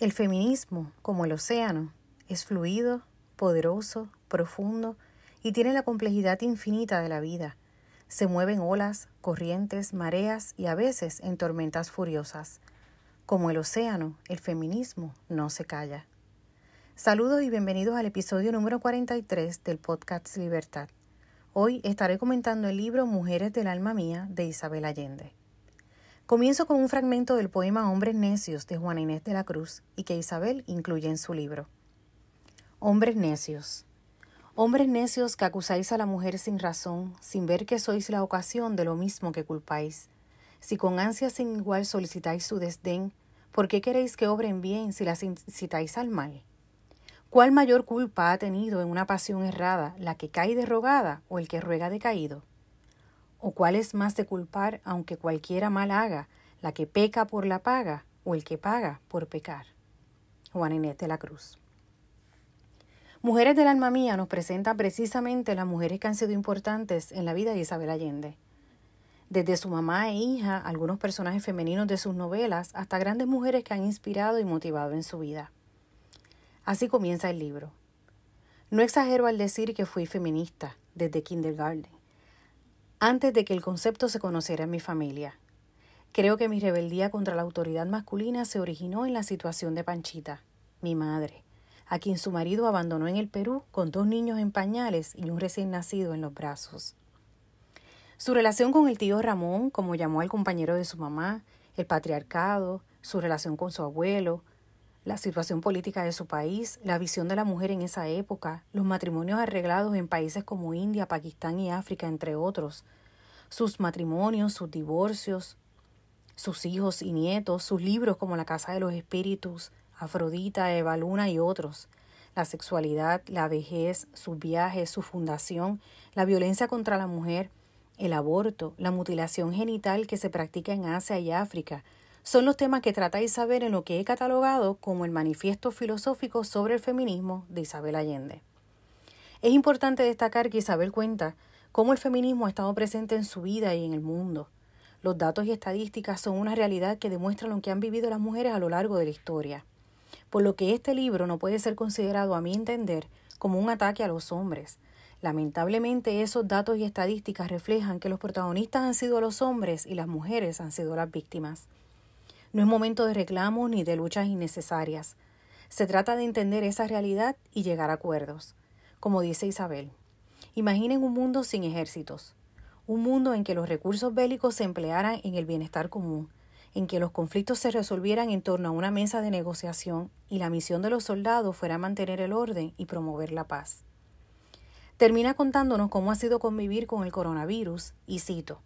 El feminismo, como el océano, es fluido, poderoso, profundo y tiene la complejidad infinita de la vida. Se mueven olas, corrientes, mareas y a veces en tormentas furiosas. Como el océano, el feminismo no se calla. Saludos y bienvenidos al episodio número 43 del podcast Libertad. Hoy estaré comentando el libro Mujeres del alma mía de Isabel Allende. Comienzo con un fragmento del poema Hombres Necios de Juana Inés de la Cruz y que Isabel incluye en su libro. Hombres necios. Hombres necios que acusáis a la mujer sin razón, sin ver que sois la ocasión de lo mismo que culpáis. Si con ansia sin igual solicitáis su desdén, ¿por qué queréis que obren bien si las incitáis al mal? ¿Cuál mayor culpa ha tenido en una pasión errada, la que cae derrogada o el que ruega decaído? ¿O cuál es más de culpar, aunque cualquiera mal haga, la que peca por la paga o el que paga por pecar? Juan Inés de la Cruz. Mujeres del alma mía nos presenta precisamente las mujeres que han sido importantes en la vida de Isabel Allende. Desde su mamá e hija, algunos personajes femeninos de sus novelas, hasta grandes mujeres que han inspirado y motivado en su vida. Así comienza el libro. No exagero al decir que fui feminista desde kindergarten antes de que el concepto se conociera en mi familia. Creo que mi rebeldía contra la autoridad masculina se originó en la situación de Panchita, mi madre, a quien su marido abandonó en el Perú con dos niños en pañales y un recién nacido en los brazos. Su relación con el tío Ramón, como llamó al compañero de su mamá, el patriarcado, su relación con su abuelo, la situación política de su país, la visión de la mujer en esa época, los matrimonios arreglados en países como India, Pakistán y África, entre otros, sus matrimonios, sus divorcios, sus hijos y nietos, sus libros como La Casa de los Espíritus, Afrodita, Eva Luna y otros, la sexualidad, la vejez, sus viajes, su fundación, la violencia contra la mujer, el aborto, la mutilación genital que se practica en Asia y África, son los temas que tratáis saber en lo que he catalogado como el manifiesto filosófico sobre el feminismo de Isabel Allende. Es importante destacar que Isabel cuenta cómo el feminismo ha estado presente en su vida y en el mundo. Los datos y estadísticas son una realidad que demuestran lo que han vivido las mujeres a lo largo de la historia, por lo que este libro no puede ser considerado, a mi entender, como un ataque a los hombres. Lamentablemente esos datos y estadísticas reflejan que los protagonistas han sido los hombres y las mujeres han sido las víctimas. No es momento de reclamos ni de luchas innecesarias. Se trata de entender esa realidad y llegar a acuerdos. Como dice Isabel, imaginen un mundo sin ejércitos, un mundo en que los recursos bélicos se emplearan en el bienestar común, en que los conflictos se resolvieran en torno a una mesa de negociación y la misión de los soldados fuera mantener el orden y promover la paz. Termina contándonos cómo ha sido convivir con el coronavirus y cito,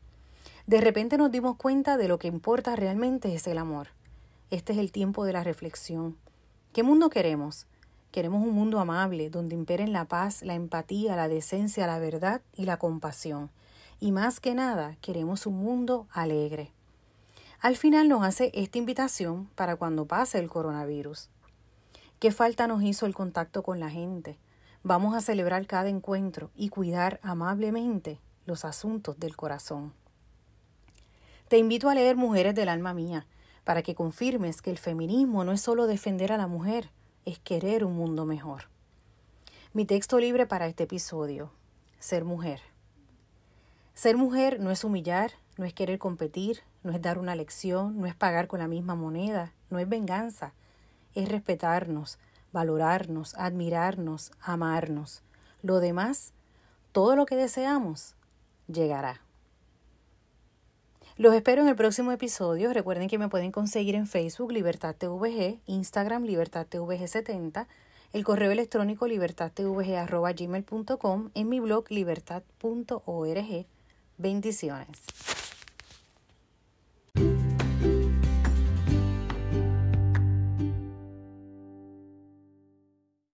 de repente nos dimos cuenta de lo que importa realmente es el amor. Este es el tiempo de la reflexión. ¿Qué mundo queremos? Queremos un mundo amable, donde imperen la paz, la empatía, la decencia, la verdad y la compasión. Y más que nada, queremos un mundo alegre. Al final nos hace esta invitación para cuando pase el coronavirus. ¿Qué falta nos hizo el contacto con la gente? Vamos a celebrar cada encuentro y cuidar amablemente los asuntos del corazón. Te invito a leer Mujeres del alma mía, para que confirmes que el feminismo no es solo defender a la mujer, es querer un mundo mejor. Mi texto libre para este episodio, Ser mujer. Ser mujer no es humillar, no es querer competir, no es dar una lección, no es pagar con la misma moneda, no es venganza, es respetarnos, valorarnos, admirarnos, amarnos. Lo demás, todo lo que deseamos, llegará. Los espero en el próximo episodio. Recuerden que me pueden conseguir en Facebook Libertad TVG, Instagram Libertad TVG 70, el correo electrónico libertadtvg.gmail.com, en mi blog libertad.org. Bendiciones.